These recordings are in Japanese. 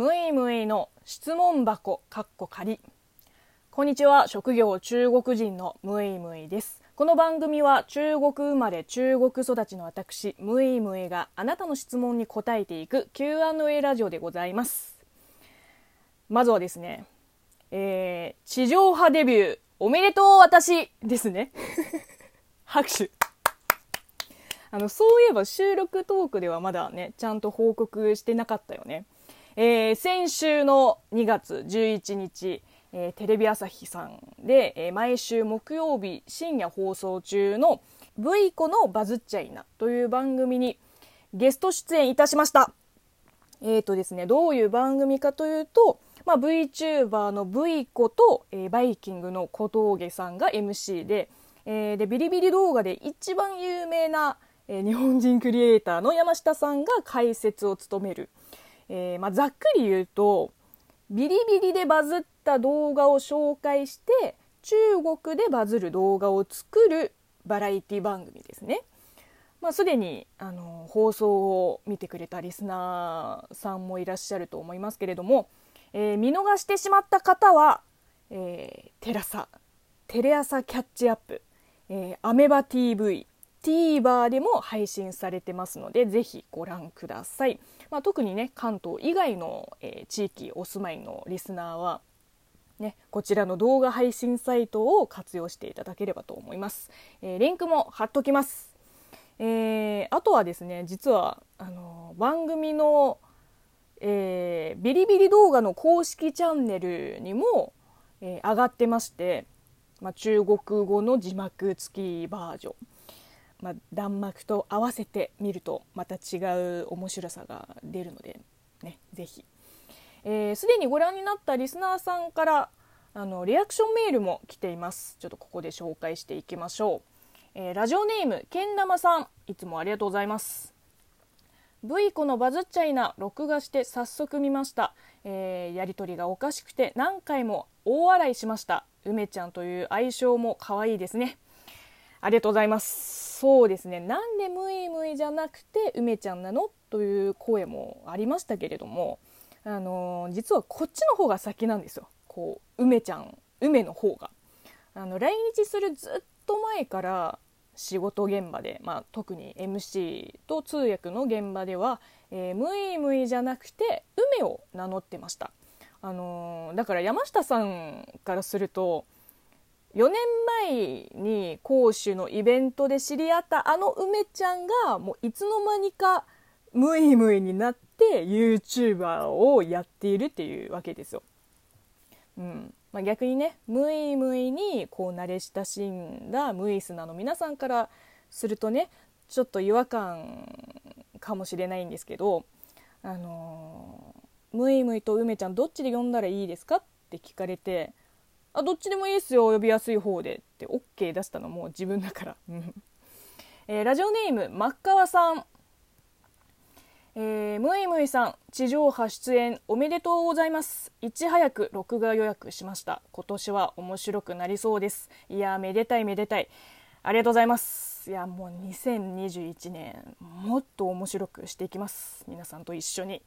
むいむいの質問箱かっこ仮こんにちは。職業中国人のむいむいです。この番組は中国生まれ中国育ちの私むいむいがあなたの質問に答えていく Q&A ラジオでございます。まずはですね、えー、地上波デビューおめでとう私ですね。拍手。あのそういえば収録トークではまだねちゃんと報告してなかったよね。えー、先週の2月11日、えー、テレビ朝日さんで、えー、毎週木曜日深夜放送中の「V 子のバズっちゃいな」という番組にゲスト出演いたしました。えーとですね、どういう番組かというと、まあ、VTuber の V 子と、えー、バイキングの小峠さんが MC で,、えー、でビリビリ動画で一番有名な、えー、日本人クリエイターの山下さんが解説を務めるえー、まあ、ざっくり言うとビリビリでバズった動画を紹介して中国でバズる動画を作るバラエティ番組ですね。まあ、すでにあの放送を見てくれたリスナーさんもいらっしゃると思いますけれども、えー、見逃してしまった方は、えー、テラサテレ朝キャッチアップ、えー、アメバ TV TVer でも配信されてますのでぜひご覧ください。まあ、特にね関東以外の、えー、地域お住まいのリスナーはね、こちらの動画配信サイトを活用していただければと思います。えー、リンクも貼っときます。えー、あとはですね、実はあの番組の、えー、ビリビリ動画の公式チャンネルにも、え上がってまして、まあ、中国語の字幕付きバージョン。まあ、弾幕と合わせて見るとまた違う面白さが出るので、ね、ぜひ。す、えー、で、にご覧になったリスナーさんからあのリアクションメールも来ています。ちょっとここで紹介していきましょう。えー、ラジオネームけん玉さんいつもありがとうございます。V 子のバズっちゃいな録画して早速見ました、えー、やりとりがおかしくて何回も大笑いしました梅ちゃんという愛称も可愛いですねありがとうございますそうですねなんでムイムイじゃなくて梅ちゃんなのという声もありましたけれども、あの、実はこっちの方が先なんですよこう梅ちゃん梅の方が。あの来日するずっと前から仕事現場で、まあ、特に MC と通訳の現場では、えー、ムイムイじゃなくて梅を名乗ってました。あのー、だから山下さんからすると4年前に講師のイベントで知り合ったあの梅ちゃんがもういつの間にかムイムイになって YouTuber をやっているっていうわけですよ。うんまあ、逆にねムイムイにこう慣れ親しんだムイスナの皆さんからするとねちょっと違和感かもしれないんですけど、あのー、ムイムイと梅ちゃんどっちで呼んだらいいですかって聞かれてあどっちでもいいっすよ呼びやすい方でって OK 出したのも自分だから、えー、ラジオネーム真っ川さん。えー、むいむいさん地上波出演おめでとうございます。いち早く録画予約しました。今年は面白くなりそうです。いやめでたいめでたい。ありがとうございます。いやもう2021年もっと面白くしていきます。皆さんと一緒に。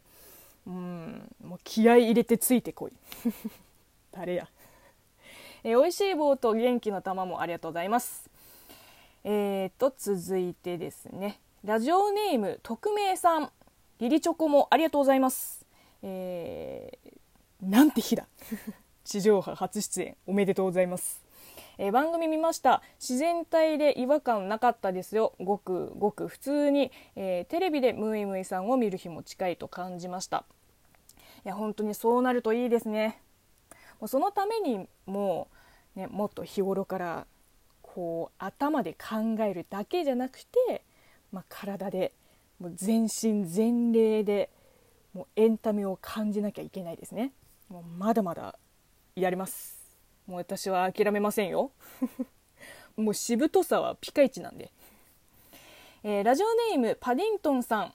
うん。もう気合い入れてついてこい。誰や。えー、美味しい棒と元気の玉もありがとうございます。えーと、続いてですね、ラジオネーム匿名さん、リリチョコもありがとうございます。えー、なんて日だ。地上波初出演おめでとうございます。えー、番組見ました自然体で違和感なかったですよごくごく普通に、えー、テレビでムイムイさんを見る日も近いと感じましたいや本当にそうなるといいですねそのためにもう、ね、もっと日頃からこう頭で考えるだけじゃなくて、まあ、体でもう全身全霊でもうエンタメを感じなきゃいけないですね。もうまだまだやります。もう私は諦めませんよ。もうしぶとさはピカイチなんで、えー、ラジオネームパディントンさん、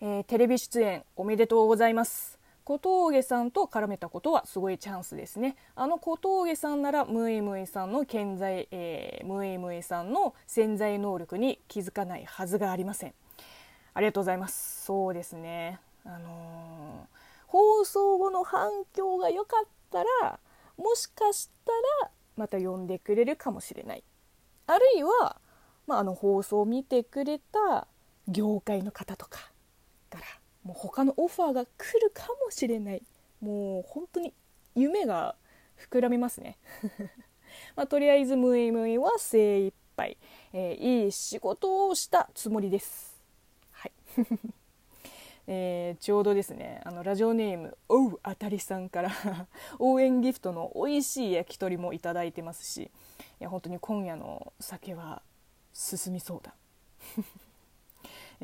えー、テレビ出演おめでとうございます。小峠さんと絡めたことはすごいチャンスですね。あの小峠さんならムイムイさんの健在、えー、ムイムイさんの潜在能力に気づかないはずがありません。ありがとうございます。そうですね。あのー、の反響が良かったらもしかしたらまた呼んでくれるかもしれない。あるいは、まあ、あの放送を見てくれた業界の方とかからもう他のオファーが来るかもしれない。もう本当に夢が膨らみますね。まあ、とりあえずムイムイは精一杯、えー、いい仕事をしたつもりです。はい。えー、ちょうどですねあのラジオネームおうあたりさんから応援ギフトの美味しい焼き鳥もいただいてますしいや本当に今夜の酒は進みそうだ。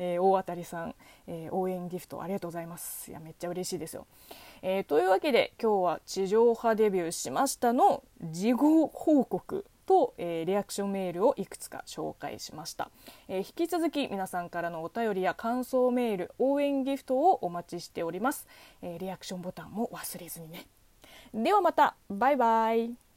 えー、大当たりさん、えー、応援ギフトありがとうございます。いやめっちゃ嬉しいですよ、えー、というわけで今日は地上波デビューしましたの事後報告と、えー、リアクションメールをいくつか紹介しました、えー、引き続き皆さんからのお便りや感想メール応援ギフトをお待ちしております、えー、リアクションボタンも忘れずにね。ではまた。バイバイ。